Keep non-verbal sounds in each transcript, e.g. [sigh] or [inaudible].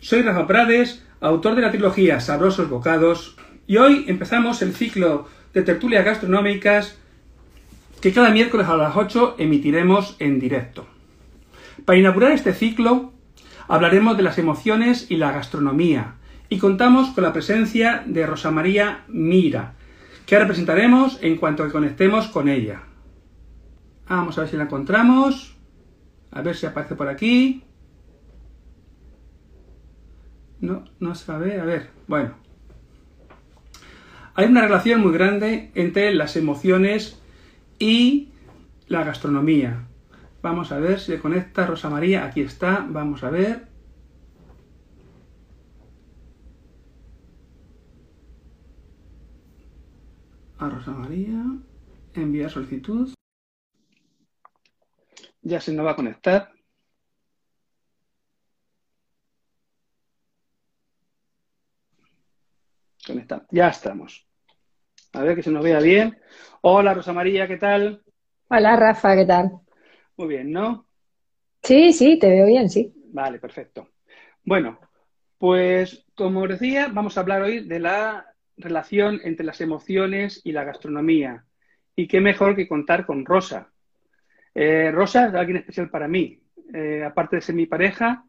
Soy Rafa Prades, autor de la trilogía Sabrosos Bocados, y hoy empezamos el ciclo de tertulias gastronómicas que cada miércoles a las 8 emitiremos en directo. Para inaugurar este ciclo hablaremos de las emociones y la gastronomía, y contamos con la presencia de Rosa María Mira, que ahora presentaremos en cuanto que conectemos con ella. Vamos a ver si la encontramos. A ver si aparece por aquí. No, no va a ver. Bueno. Hay una relación muy grande entre las emociones y la gastronomía. Vamos a ver si se conecta Rosa María. Aquí está. Vamos a ver. A Rosa María. Enviar solicitud. Ya se nos va a conectar. Ya estamos. A ver que se nos vea bien. Hola Rosa María, ¿qué tal? Hola Rafa, ¿qué tal? Muy bien, ¿no? Sí, sí, te veo bien, sí. Vale, perfecto. Bueno, pues como os decía, vamos a hablar hoy de la relación entre las emociones y la gastronomía. Y qué mejor que contar con Rosa, eh, Rosa es alguien especial para mí. Eh, aparte de ser mi pareja,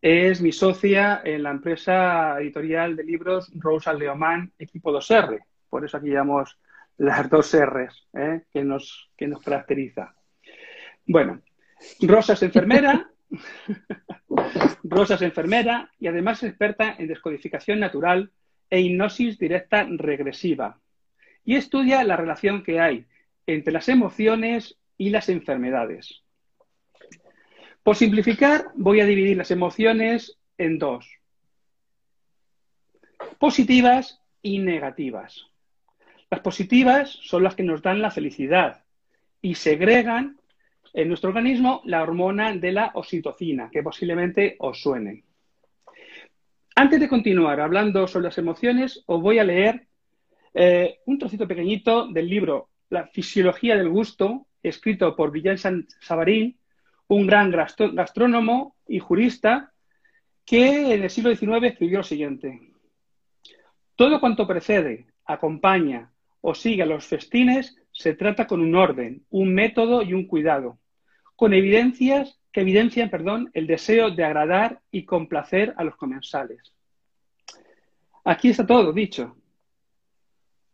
es mi socia en la empresa editorial de libros Rosa Leomán, equipo 2R. Por eso aquí llamamos las dos R's ¿eh? que, nos, que nos caracteriza. Bueno, Rosa es enfermera. [laughs] Rosa es enfermera y además es experta en descodificación natural e hipnosis directa regresiva. Y estudia la relación que hay entre las emociones y las enfermedades. Por simplificar, voy a dividir las emociones en dos. Positivas y negativas. Las positivas son las que nos dan la felicidad y segregan en nuestro organismo la hormona de la oxitocina, que posiblemente os suene. Antes de continuar hablando sobre las emociones, os voy a leer eh, un trocito pequeñito del libro La fisiología del gusto escrito por Villan Savarín, un gran gastrónomo y jurista que en el siglo XIX escribió lo siguiente. Todo cuanto precede, acompaña o sigue a los festines se trata con un orden, un método y un cuidado, con evidencias que evidencian perdón, el deseo de agradar y complacer a los comensales. Aquí está todo dicho.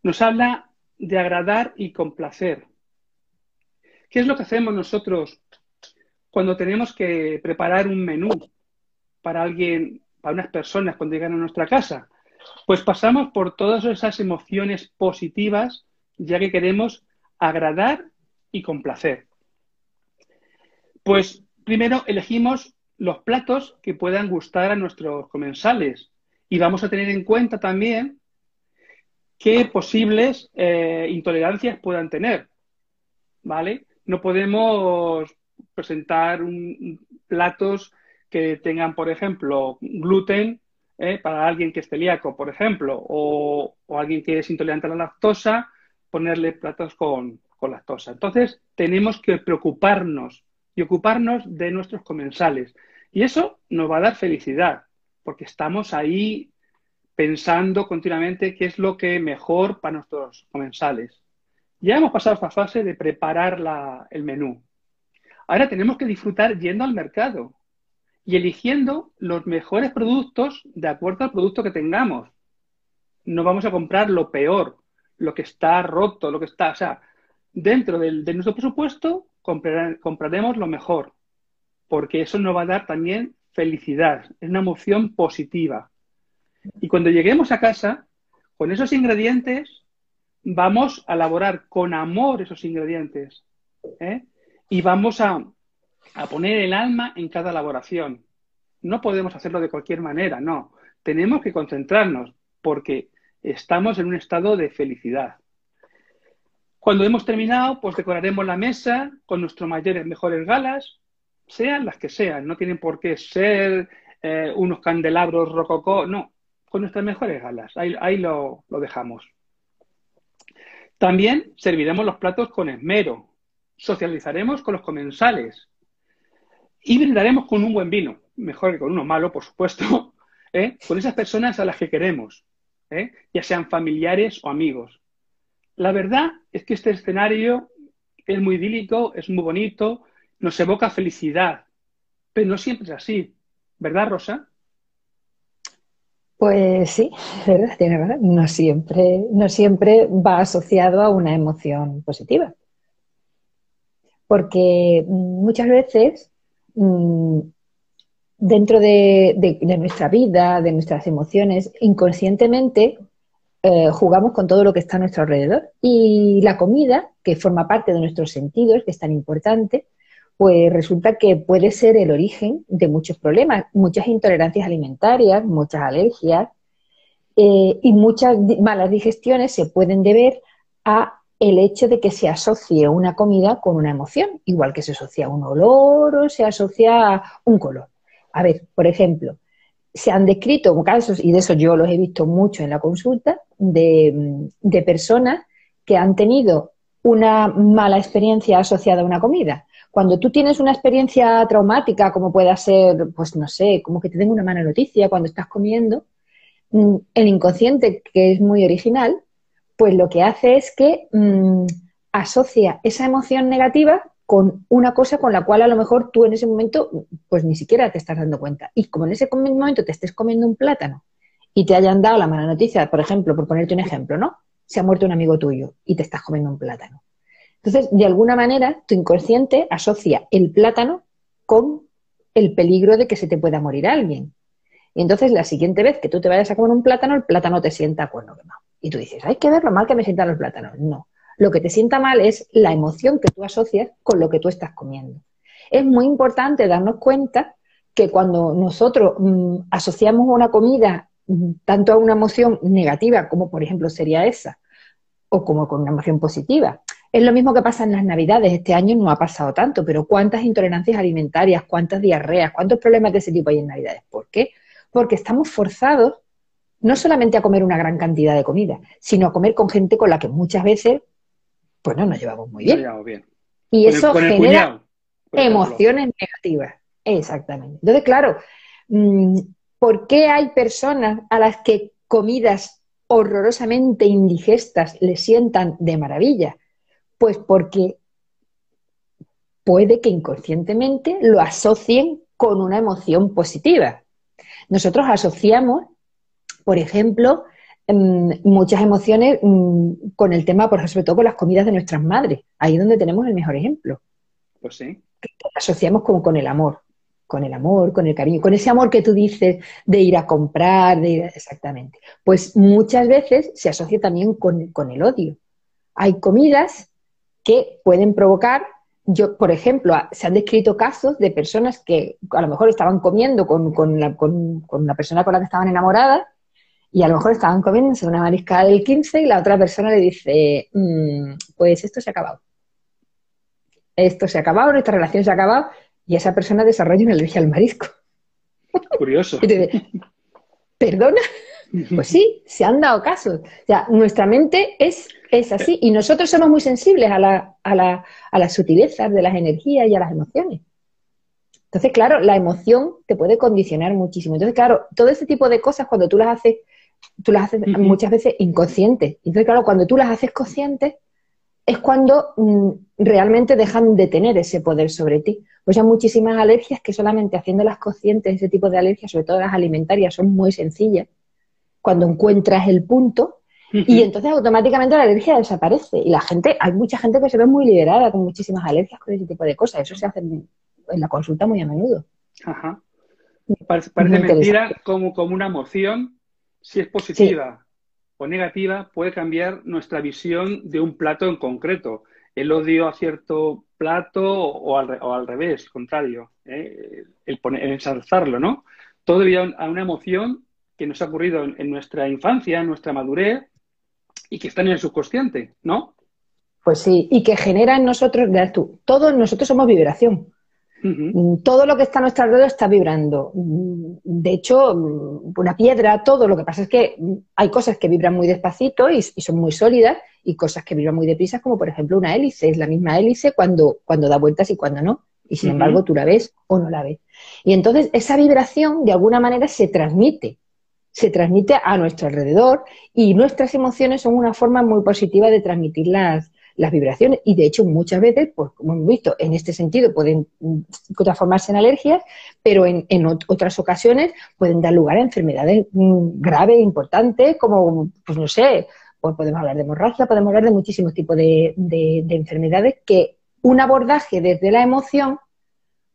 Nos habla de agradar y complacer, ¿Qué es lo que hacemos nosotros cuando tenemos que preparar un menú para alguien, para unas personas cuando llegan a nuestra casa? Pues pasamos por todas esas emociones positivas ya que queremos agradar y complacer. Pues primero elegimos los platos que puedan gustar a nuestros comensales y vamos a tener en cuenta también qué posibles eh, intolerancias puedan tener. ¿Vale? no podemos presentar platos que tengan, por ejemplo, gluten ¿eh? para alguien que es celíaco, por ejemplo, o, alguien que es intolerante a la lactosa, ponerle platos con, con lactosa. Entonces, tenemos que preocuparnos y ocuparnos de nuestros comensales. Y eso nos va a dar felicidad, porque estamos ahí pensando continuamente qué es lo que mejor para nuestros comensales. Ya hemos pasado esta fase de preparar el menú. Ahora tenemos que disfrutar yendo al mercado y eligiendo los mejores productos de acuerdo al producto que tengamos. No vamos a comprar lo peor, lo que está roto, lo que está. O sea, dentro de nuestro presupuesto compraremos lo mejor, porque eso nos va a dar también felicidad, es una emoción positiva. Y cuando lleguemos a casa, con esos ingredientes, vamos a elaborar con amor esos ingredientes ¿eh? Y vamos a, a poner el alma en cada elaboración. No podemos hacerlo de cualquier manera, no. Tenemos que concentrarnos porque estamos en un estado de felicidad. Cuando hemos terminado, pues decoraremos la mesa con nuestros mayores, mejores galas, sean las que sean, no tienen por qué ser eh, unos candelabros rococó, no, con nuestras mejores galas, ahí, ahí lo, lo dejamos. También serviremos los platos con esmero, socializaremos con los comensales y brindaremos con un buen vino. mejor que con uno malo, por supuesto, [laughs] ¿eh? con esas personas a las que queremos, ¿eh? ya sean familiares o amigos. La verdad es que este escenario es muy idílico, es muy bonito, nos evoca felicidad, pero no siempre es así. ¿Verdad, Rosa? Pues sí, [laughs] verdad. No siempre, no siempre va asociado a una emoción positiva. Porque muchas veces mm, dentro de, nuestra vida, de nuestras emociones, inconscientemente eh, jugamos con todo lo que está a nuestro alrededor. Y la comida, que forma parte de nuestros sentidos, que es tan importante, pues resulta que puede ser el origen de muchos problemas, muchas intolerancias alimentarias, muchas alergias eh, y muchas malas digestiones se pueden deber a el hecho de que se asocie una comida con una emoción, igual que se asocia un olor o se asocia un color. A ver, por ejemplo, se han descrito casos, y de eso yo los he visto mucho en la consulta, de, de personas que han tenido una mala experiencia asociada a una comida. Cuando tú tienes una experiencia traumática, como pueda ser, pues no sé, como que te den una mala noticia cuando estás comiendo, mm, el inconsciente, que es muy original, pues lo que hace es que mm, asocia esa emoción negativa con una cosa con la cual a lo mejor tú en ese momento pues ni siquiera te estás dando cuenta. Y como en ese momento te estés comiendo un plátano y te hayan dado la mala noticia, por ejemplo, por ponerte un ejemplo, ¿no? Se ha muerto un amigo tuyo y te estás comiendo un plátano. Entonces, de alguna manera, tu inconsciente asocia el plátano con el peligro de que se te pueda morir alguien. Y entonces, la siguiente vez que tú te vayas a comer un plátano, el plátano te sienta cuerno quemado. Y tú dices, hay que ver lo mal que me sientan los plátanos. No. Lo que te sienta mal es la emoción que tú asocias con lo que tú estás comiendo. Es muy importante darnos cuenta que cuando nosotros mm, asociamos una comida mm, tanto a una emoción negativa, como por ejemplo sería esa, o como con una emoción positiva, es lo mismo que pasa en las Navidades. Este año no ha pasado tanto, pero ¿cuántas intolerancias alimentarias, cuántas diarreas, cuántos problemas de ese tipo hay en Navidades? ¿Por qué? Porque estamos forzados no solamente a comer una gran cantidad de comida, sino a comer con gente con la que muchas veces pues no nos llevamos muy bien. Y eso genera emociones negativas. Exactamente. Entonces, claro, mm, ¿por qué hay personas a las que comidas horrorosamente indigestas les sientan de maravilla? Pues porque puede que inconscientemente lo asocien con una emoción positiva. Nosotros asociamos, por ejemplo, mm, muchas emociones mm, con el tema, por ejemplo, sobre todo con las comidas de nuestras madres. Ahí es donde tenemos el mejor ejemplo. Pues sí. Asociamos como con el amor, con el amor, con el cariño, con ese amor que tú dices de ir a comprar, de ir exactamente. Pues muchas veces se asocia también con, con el odio. Hay comidas que pueden provocar, yo, por ejemplo, se han descrito casos de personas que a lo mejor estaban comiendo con, con, la, con, una persona con la que estaban enamoradas y a lo mejor estaban comiendo una mariscada del 15 y la otra persona le dice, mm, pues esto se ha acabado. Esto se ha acabado, nuestra relación se ha acabado y esa persona desarrolla una alergia al marisco. [laughs] Curioso. ¿Perdona? [laughs] Pues sí, se han dado casos. O sea, nuestra mente es, es así y nosotros somos muy sensibles a, la, a, la, a las sutilezas de las energías y a las emociones. Entonces, claro, la emoción te puede condicionar muchísimo. Entonces, claro, todo ese tipo de cosas cuando tú las haces, tú las haces muchas veces inconscientes. Entonces, claro, cuando tú las haces conscientes, es cuando mm, realmente dejan de tener ese poder sobre ti. Pues hay muchísimas alergias que solamente haciéndolas conscientes, ese tipo de alergias, sobre todo las alimentarias, son muy sencillas cuando encuentras el punto y entonces automáticamente la alergia desaparece. Y la gente, hay mucha gente que se ve muy liberada con muchísimas alergias, con ese tipo de cosas. Eso se hace en, la consulta muy a menudo. Ajá. Parece, mentira como, como una emoción, si es positiva o negativa, puede cambiar nuestra visión de un plato en concreto. El odio a cierto plato o al, o al revés, contrario. ¿eh? El, poner, el ensalzarlo, ¿no? Todo debido a una emoción que nos ha ocurrido en, nuestra infancia, en nuestra madurez, y que está en el subconsciente, ¿no? Pues sí, y que genera en nosotros, tú, todos nosotros somos vibración. Mm, todo lo que está a nuestro alrededor está vibrando. Mm, de hecho, mm, una piedra, todo. Lo que pasa es que hay cosas que vibran muy despacito y, son muy sólidas y cosas que vibran muy deprisa, como por ejemplo una hélice. Es la misma hélice cuando, cuando da vueltas y cuando no. y sin embargo tú la ves o no la ves. Y entonces esa vibración de alguna manera se transmite, se transmite a nuestro alrededor y nuestras emociones son una forma muy positiva de transmitir las, las vibraciones y de hecho muchas veces, pues como hemos visto, en este sentido pueden mm, transformarse en alergias, pero en, otras ocasiones pueden dar lugar a enfermedades mm, graves, importantes, como, pues no sé, pues podemos hablar de hemorragia, podemos hablar de muchísimos tipos de, enfermedades que un abordaje desde la emoción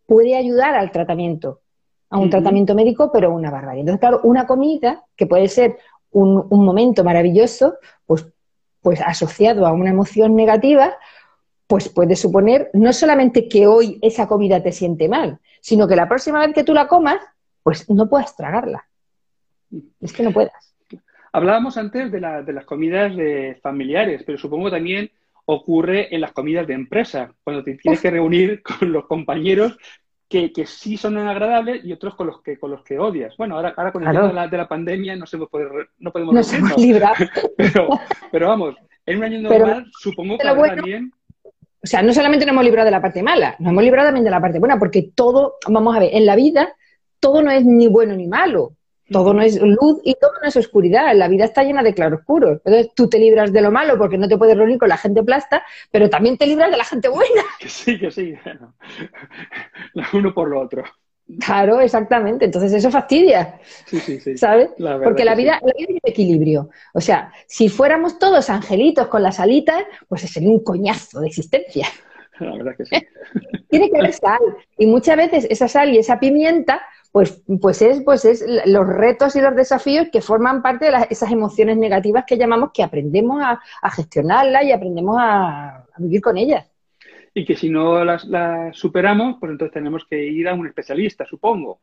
puede ayudar al tratamiento, a un tratamiento médico, pero una barbaridad. Entonces, claro, una comida que puede ser un, un momento maravilloso, pues pues asociado a una emoción negativa, pues puede suponer no solamente que hoy esa comida te siente mal, sino que la próxima vez que tú la comas, pues no puedas tragarla. Es que no puedas. Hablábamos antes de, las comidas de familiares, pero supongo también ocurre en las comidas de empresa, cuando te tienes que reunir con los compañeros que, sí son agradables y otros con los que con los que odias. Bueno, ahora, ahora con el tema de la, pandemia no, se puede, no podemos no se librar. [laughs] Pero, pero vamos, en un año normal supongo que habrá bien... O sea, no solamente nos hemos librado de la parte mala, nos hemos librado también de la parte buena, porque todo, vamos a ver, en la vida todo no es ni bueno ni malo. Todo no es luz y todo no es oscuridad. La vida está llena de claroscuros. Entonces tú te libras de lo malo porque no te puedes reunir con la gente plasta, pero también te libras de la gente buena. [laughs] Que sí, que sí. [laughs] Uno por lo otro. Claro, exactamente. Entonces eso fastidia. Sí, sí, sí. ¿Sabes? Porque la vida, la vida es equilibrio. O sea, si fuéramos todos angelitos con las alitas, pues sería un coñazo de existencia. [laughs] La verdad que sí. Tiene que haber sal. Y muchas veces esa sal y esa pimienta pues, pues, es, pues es los retos y los desafíos que forman parte de esas emociones negativas que llamamos que aprendemos a, gestionarlas y aprendemos a, vivir con ellas. Y que si no las, superamos, pues entonces tenemos que ir a un especialista, supongo.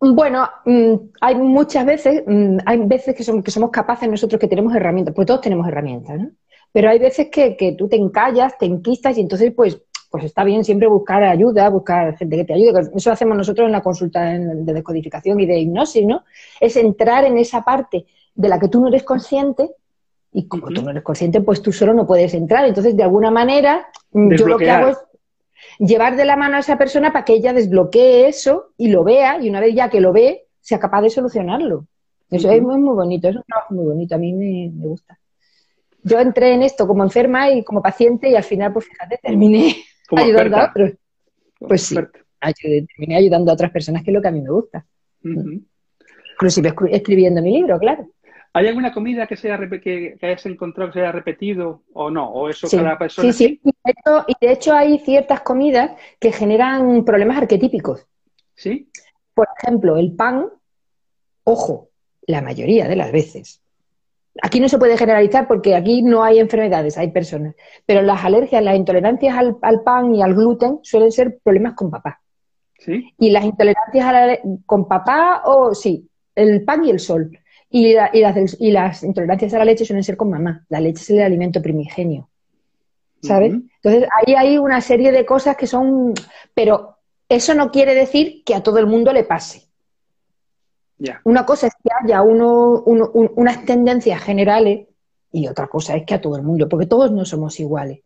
Bueno, mm, hay muchas veces, mm, hay veces que somos, que somos capaces nosotros que tenemos herramientas, pues todos tenemos herramientas, ¿no? Pero hay veces que, que tú te encallas, te enquistas y entonces pues pues está bien siempre buscar ayuda, buscar gente que te ayude. Eso hacemos nosotros en la consulta de decodificación y de hipnosis, ¿no? Es entrar en esa parte de la que tú no eres consciente y como tú no eres consciente, pues tú solo no puedes entrar. Entonces, de alguna manera, yo lo que hago es llevar de la mano a esa persona para que ella desbloquee eso y lo vea y una vez ya que lo ve, sea capaz de solucionarlo. Eso es muy, muy bonito, es un trabajo muy bonito, a mí me, me gusta yo entré en esto como enferma y como paciente y al final, pues fíjate, terminé ayudando a otros. Pues sí, terminé ayudando a otras personas, que es lo que a mí me gusta. Inclusive escribiendo mi libro, claro. ¿Hay alguna comida que, sea, que, hayas encontrado que se haya repetido o no? ¿O eso cada persona? Sí, sí. Y de, hecho, hay ciertas comidas que generan problemas arquetípicos. ¿Sí? Por ejemplo, el pan, ojo, la mayoría de las veces Aquí no se puede generalizar porque aquí no hay enfermedades, hay personas. Pero las alergias, las intolerancias al, pan y al gluten suelen ser problemas con papá. ¿Sí? Y las intolerancias con papá, o sí, el pan y el sol. Y, y, las, intolerancias a la leche suelen ser con mamá. La leche es el alimento primigenio. ¿Sabes? Entonces, ahí hay una serie de cosas que son. Pero eso no quiere decir que a todo el mundo le pase. Una cosa es que haya uno, unas tendencias generales y otra cosa es que a todo el mundo, porque todos no somos iguales.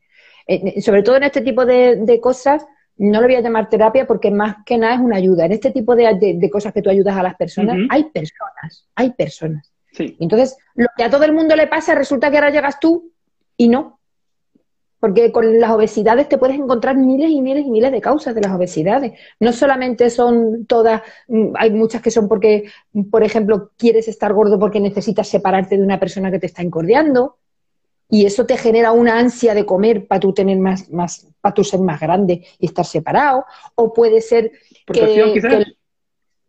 Eh, sobre todo en este tipo de, cosas, no lo voy a llamar terapia porque más que nada es una ayuda. En este tipo de, cosas que tú ayudas a las personas, hay personas, hay personas. Entonces, lo que a todo el mundo le pasa, resulta que ahora llegas tú y no. Porque con las obesidades te puedes encontrar miles y miles y miles de causas de las obesidades. No solamente son todas, mm, hay muchas que son porque, por ejemplo, quieres estar gordo porque necesitas separarte de una persona que te está encordeando y eso te genera una ansia de comer para tú tener más, más, para tú ser más grande y estar separado. O puede ser que,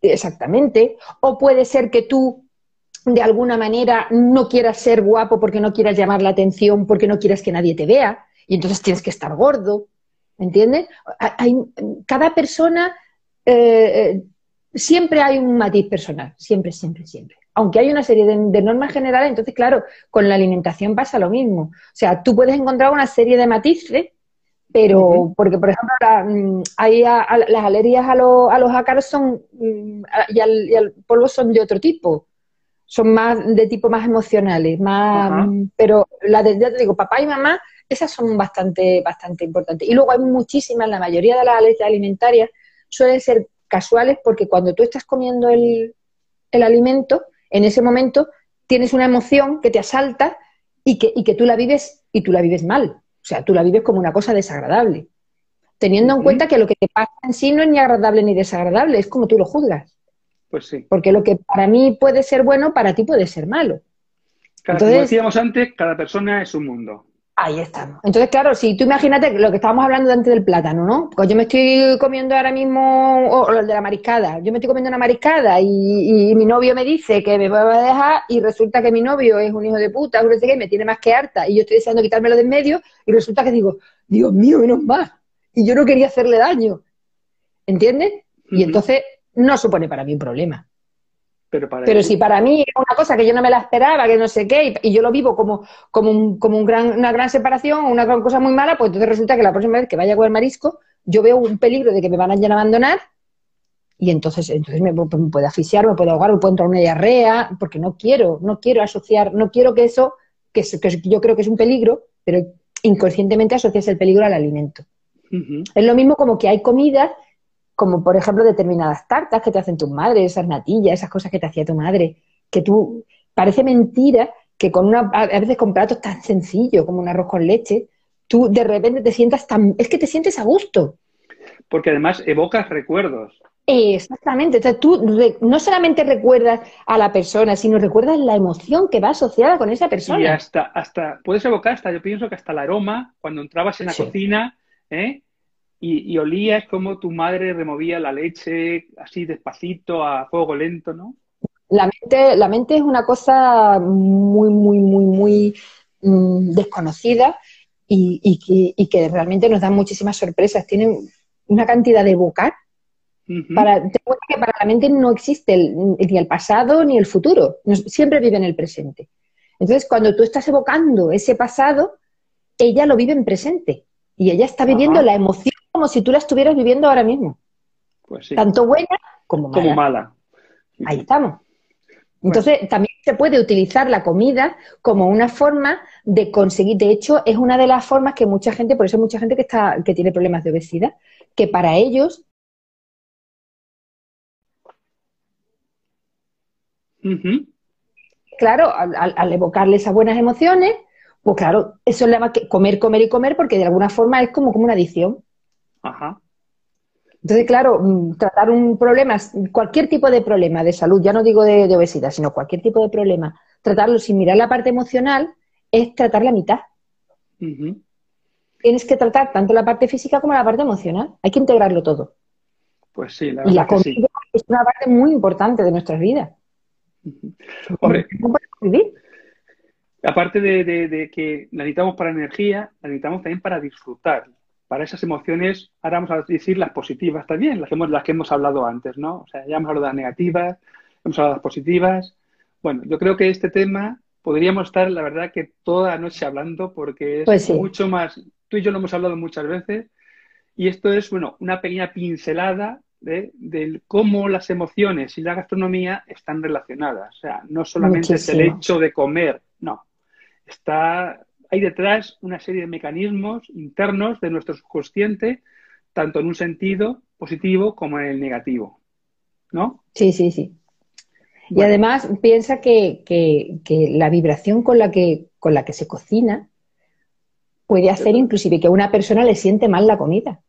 exactamente. O puede ser que tú de alguna manera no quieras ser guapo porque no quieras llamar la atención, porque no quieras que nadie te vea y entonces tienes que estar gordo, ¿entiendes? Hay, cada persona, eh, eh, siempre hay un matiz personal, siempre, siempre, siempre. Aunque hay una serie de, normas generales, entonces, claro, con la alimentación pasa lo mismo. O sea, tú puedes encontrar una serie de matices, pero, porque, por ejemplo, mm, hay las alergias a, los ácaros son, mm, y, al, polvo son de otro tipo. Son más de tipo más emocionales, más, pero la de, ya te digo, papá y mamá, esas son bastante, bastante importantes. Y luego hay muchísimas, la mayoría de las alergias alimentarias suelen ser casuales porque cuando tú estás comiendo el, el alimento, en ese momento tienes una emoción que te asalta y que, y que tú la vives y tú la vives mal. O sea, tú la vives como una cosa desagradable. Teniendo en cuenta que lo que te pasa en sí no es ni agradable ni desagradable, es como tú lo juzgas. Pues sí. Porque lo que para mí puede ser bueno, para ti puede ser malo. Cada, como decíamos antes, cada persona es un mundo. Ahí estamos. Entonces, claro, si tú imagínate lo que estábamos hablando antes del plátano, ¿no? Pues yo me estoy comiendo ahora mismo, o el de la mariscada, yo me estoy comiendo una mariscada y, mi novio me dice que me va a dejar y resulta que mi novio es un hijo de puta, no sé qué, me tiene más que harta y yo estoy deseando quitármelo de en medio y resulta que digo, Dios mío, menos mal. Y yo no quería hacerle daño. ¿Entiendes? Y entonces no supone para mí un problema. Pero, si para mí es una cosa que yo no me la esperaba, que no sé qué, y, yo lo vivo como, como, un, como un gran, una gran separación, una gran cosa muy mala, pues entonces resulta que la próxima vez que vaya a comer marisco, yo veo un peligro de que me van a abandonar y entonces, entonces me, me puede asfixiar, me puede ahogar, me puede entrar una diarrea, porque no quiero, no quiero asociar, no quiero que eso, que, que yo creo que es un peligro, pero inconscientemente asocias el peligro al alimento. Es lo mismo como que hay comidas como por ejemplo determinadas tartas que te hacen tus madres, esas natillas, esas cosas que te hacía tu madre, que tú, parece mentira que con una, a veces con platos tan sencillos como un arroz con leche, tú de repente te sientas tan, es que te sientes a gusto. Porque además evocas recuerdos. Exactamente. Entonces tú no solamente recuerdas a la persona, sino recuerdas la emoción que va asociada con esa persona. Y hasta, hasta, puedes evocar hasta, yo pienso que hasta el aroma, cuando entrabas en la cocina, ¿eh? Y, olías como tu madre removía la leche así despacito, a fuego lento, ¿no? La mente, la mente es una cosa muy, muy, muy, muy mm, desconocida y, que, realmente nos da muchísimas sorpresas. Tiene una cantidad de evocar. para, que para la mente no existe ni el pasado ni el futuro, siempre vive en el presente. Entonces, cuando tú estás evocando ese pasado, ella lo vive en presente y ella está viviendo la emoción como si tú la estuvieras viviendo ahora mismo. Pues sí. Tanto buena como mala. Como mala. Ahí estamos. Entonces, también se puede utilizar la comida como una forma de conseguir. De hecho, es una de las formas que mucha gente, por eso hay mucha gente que, está, que tiene problemas de obesidad, que para ellos. Claro, al, al, evocarle esas buenas emociones, pues claro, eso le llama comer, comer y comer, porque de alguna forma es como, como una adicción. Ajá. Entonces, claro, mm, tratar un problema, cualquier tipo de problema de salud, ya no digo de, obesidad, sino cualquier tipo de problema, tratarlo sin mirar la parte emocional es tratar la mitad. Tienes que tratar tanto la parte física como la parte emocional. Hay que integrarlo todo. Pues sí, la verdad. Y la comida es una parte muy importante de nuestras vidas. Hombre, aparte de, de, que la necesitamos para energía, la necesitamos también para disfrutar para esas emociones, ahora vamos a decir las positivas también, las que hemos, las que hemos hablado antes, ¿no? O sea, ya hemos hablado de las negativas, hemos hablado de las positivas. Bueno, yo creo que este tema podríamos estar, la verdad, que toda la noche hablando porque es pues mucho más, tú y yo lo hemos hablado muchas veces, y esto es, bueno, una pequeña pincelada de, cómo las emociones y la gastronomía están relacionadas. O sea, no solamente es el hecho de comer, no. Está hay detrás una serie de mecanismos internos de nuestro subconsciente, tanto en un sentido positivo como en el negativo. ¿No? Sí, sí, sí. Y además piensa que, la vibración con la que, con la que se cocina puede hacer inclusive que a una persona le siente mal la comida.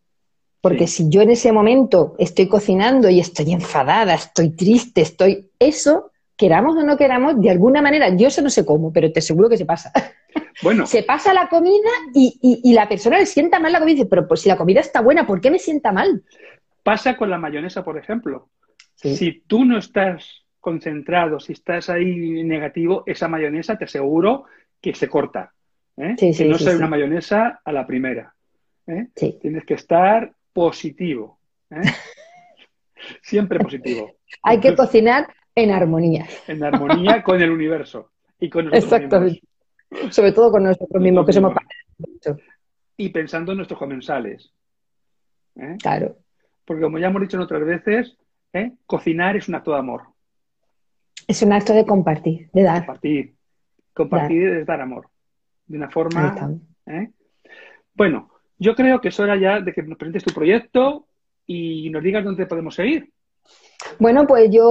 Porque si yo en ese momento estoy cocinando y estoy enfadada, estoy triste, estoy... Eso, queramos o no queramos, de alguna manera, yo eso no sé cómo, pero te aseguro que se pasa. [laughs] Bueno. Se pasa la comida y, la persona le sienta mal la comida y dice, pero pues si la comida está buena, ¿por qué me sienta mal? Pasa con la mayonesa, por ejemplo. Si tú no estás concentrado, si estás ahí negativo, esa mayonesa te aseguro que se corta. ¿eh? que no sea una mayonesa a la primera. ¿eh? Tienes que estar positivo. ¿eh? [laughs] Siempre positivo. Hay que cocinar en armonía. En armonía con el universo y con nosotros Exactamente. Sobre todo con nosotros mismos, que somos Y pensando en nuestros comensales. ¿eh? Claro. Porque como ya hemos dicho en otras veces, ¿eh? cocinar es un acto de amor. Es un acto de compartir, de dar. Compartir. Compartir es dar amor. De una forma. ¿eh? Bueno, yo creo que es hora ya de que nos presentes tu proyecto y nos digas dónde podemos seguir. Bueno, pues yo,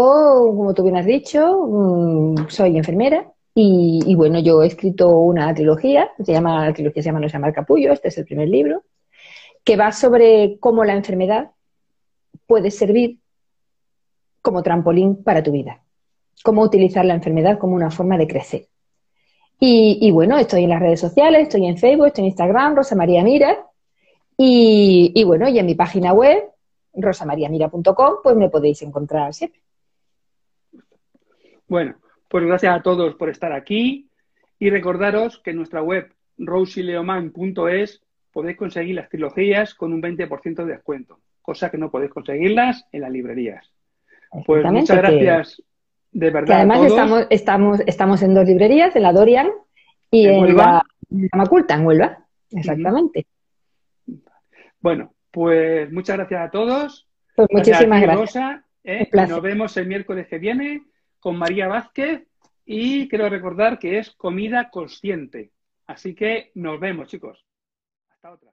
como tú bien has dicho, mm, soy enfermera y, bueno, yo he escrito una trilogía, se llama, la trilogía se llama No se llama capullo, este es el primer libro, que va sobre cómo la enfermedad puede servir como trampolín para tu vida, cómo utilizar la enfermedad como una forma de crecer. Y, bueno, estoy en las redes sociales, estoy en Facebook, estoy en Instagram, Rosa María Mira, y, y bueno, y en mi página web, rosamariamira.com, pues me podéis encontrar siempre. Bueno, pues gracias a todos por estar aquí y recordaros que en nuestra web rosileoman.es podéis conseguir las trilogías con un 20% de descuento, cosa que no podéis conseguirlas en las librerías. Pues muchas gracias de verdad. además Estamos, estamos, estamos en dos librerías, en la Dorian y en, la, Maculta, en Huelva. Exactamente. Bueno, pues muchas gracias a todos. Pues muchísimas gracias. ¿eh? Nos vemos el miércoles que viene con María Vázquez y quiero recordar que es comida consciente. Así que nos vemos, chicos. Hasta otra.